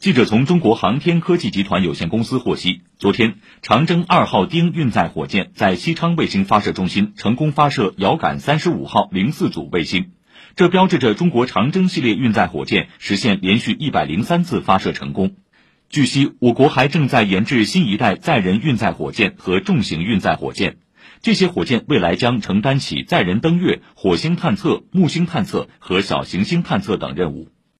记者从中国航天科技集团有限公司获悉昨天长征二号丁运载火箭在西昌卫星发射中心成功发射遥感三十五号零四组卫星。这标志着中国长征系列运载火箭实现连续一百零三次发射成功。据悉我国还正在研制新一代载人运载火箭和重型运载火箭。这些火箭未来将承担起载人登月火星探测木星探测和小行星探测等任务。